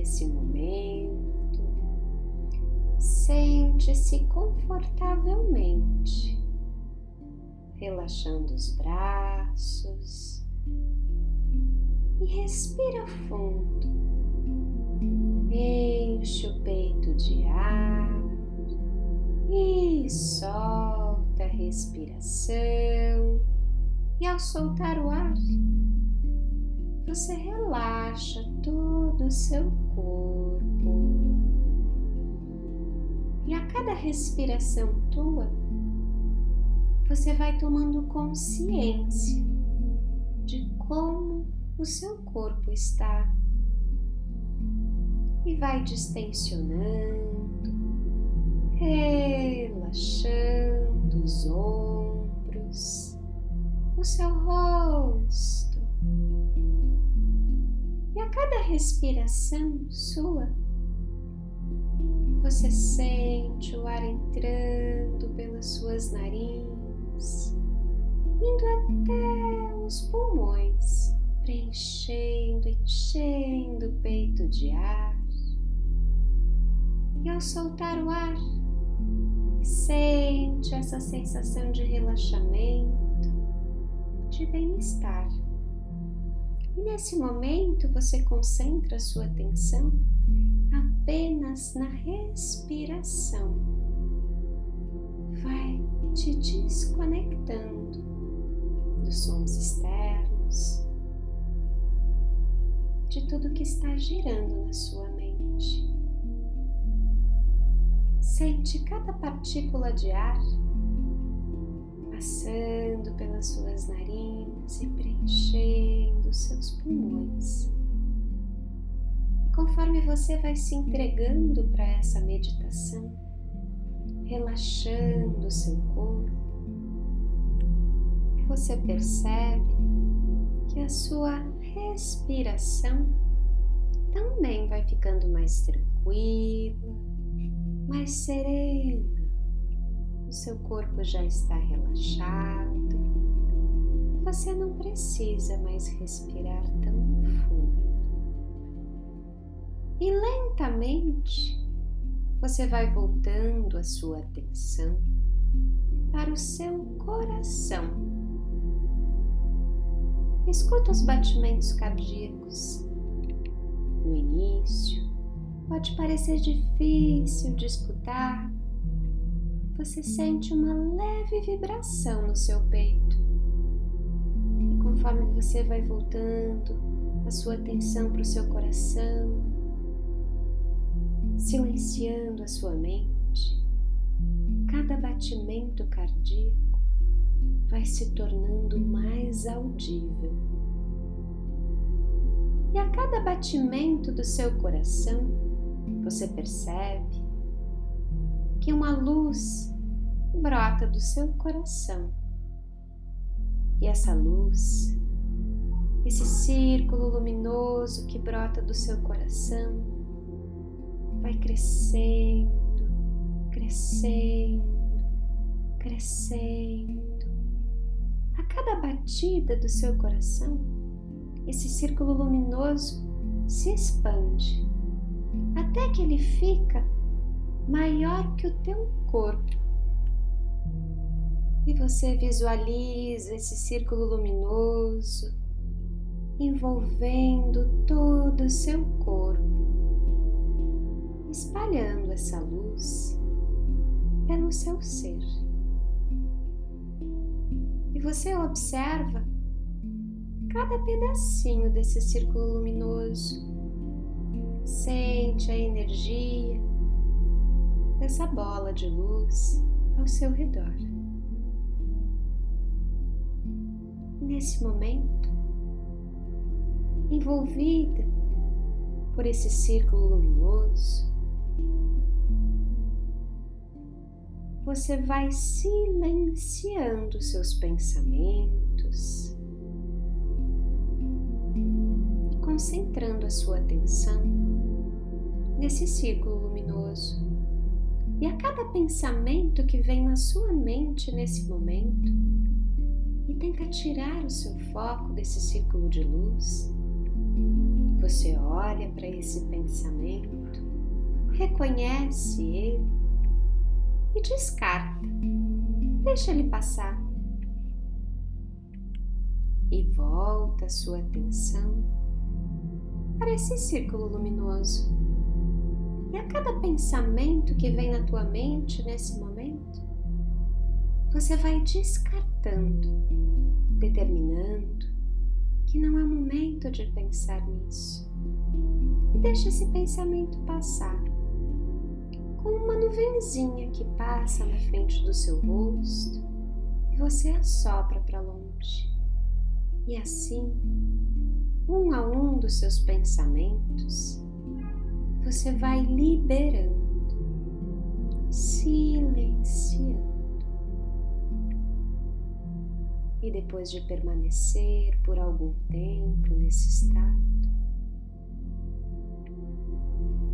nesse momento. Sente-se confortavelmente, relaxando os braços e respira fundo. Enche o peito de ar e solta a respiração. E ao soltar o ar, você relaxa todo o seu corpo. E a cada respiração tua, você vai tomando consciência de como o seu corpo está e vai distensionando, relaxando os ombros, o seu rosto. E a cada respiração sua, você sente o ar entrando pelas suas narinas, indo até os pulmões, preenchendo, enchendo o peito de ar e ao soltar o ar, sente essa sensação de relaxamento, de bem-estar. E nesse momento você concentra a sua atenção apenas na respiração. Vai te desconectando dos sons externos, de tudo que está girando na sua mente. Sente cada partícula de ar passando pelas suas narinas e preenchendo seus pulmões. Conforme você vai se entregando para essa meditação, relaxando seu corpo, você percebe que a sua respiração também vai ficando mais tranquila mais serena. O seu corpo já está relaxado. Você não precisa mais respirar tão fundo. E lentamente você vai voltando a sua atenção para o seu coração. Escuta os batimentos cardíacos. No início, pode parecer difícil de escutar, você sente uma leve vibração no seu peito. E conforme você vai voltando a sua atenção para o seu coração, silenciando a sua mente, cada batimento cardíaco vai se tornando mais audível. E a cada batimento do seu coração, você percebe que uma luz brota do seu coração. E essa luz, esse círculo luminoso que brota do seu coração, vai crescendo, crescendo, crescendo. A cada batida do seu coração, esse círculo luminoso se expande até que ele fica maior que o teu corpo. E você visualiza esse círculo luminoso envolvendo todo o seu corpo, espalhando essa luz pelo seu ser. E você observa cada pedacinho desse círculo luminoso Sente a energia dessa bola de luz ao seu redor. Nesse momento, envolvida por esse círculo luminoso, você vai silenciando seus pensamentos concentrando a sua atenção nesse círculo luminoso. E a cada pensamento que vem na sua mente nesse momento, e tenta tirar o seu foco desse círculo de luz, Você olha para esse pensamento, reconhece ele e descarta. Deixa ele passar. E volta a sua atenção para esse círculo luminoso. E a cada pensamento que vem na tua mente nesse momento, você vai descartando, determinando que não é momento de pensar nisso. E deixa esse pensamento passar, como uma nuvenzinha que passa na frente do seu rosto e você assopra para longe. E assim, um a um dos seus pensamentos, você vai liberando, silenciando. E depois de permanecer por algum tempo nesse estado,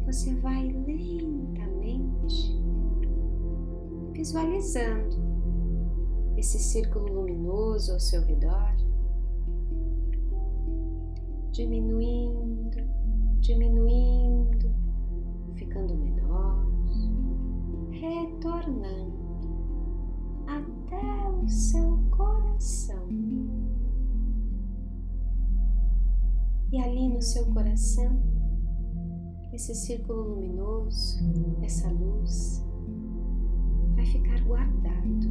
você vai lentamente visualizando esse círculo luminoso ao seu redor, diminuindo, diminuindo, ficando menor, retornando até o seu coração. E ali no seu coração, esse círculo luminoso, essa luz, vai ficar guardado,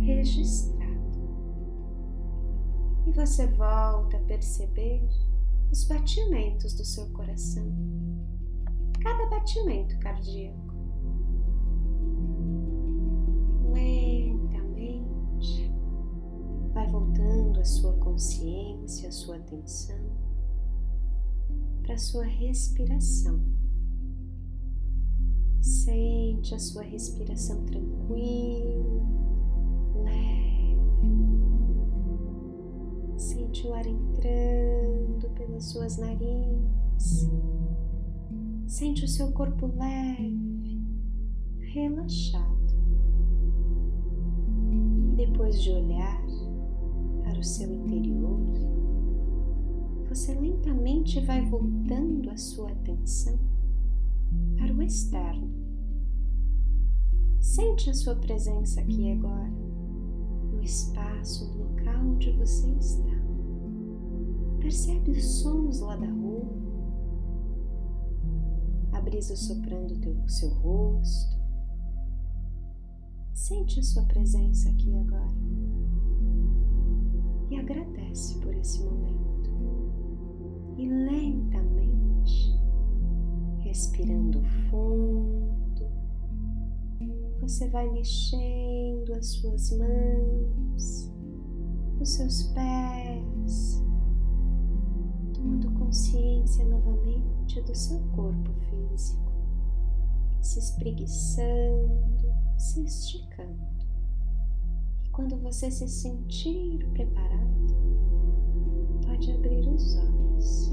registrado. E você volta a perceber os batimentos do seu coração, cada batimento cardíaco. Lentamente vai voltando a sua consciência, a sua atenção para a sua respiração. Sente a sua respiração tranquila, leve. Sente o ar entrando pelas suas narinas. Sente o seu corpo leve, relaxado. E depois de olhar para o seu interior, você lentamente vai voltando a sua atenção para o externo. Sente a sua presença aqui agora, no espaço, no local onde você está. Percebe os sons lá da rua, a brisa soprando o seu rosto. Sente a sua presença aqui agora e agradece por esse momento e lentamente, respirando fundo, você vai mexendo as suas mãos, os seus pés, tomando consciência novamente do seu corpo físico, se espreguiçando, se esticando. E quando você se sentir preparado, pode abrir os olhos.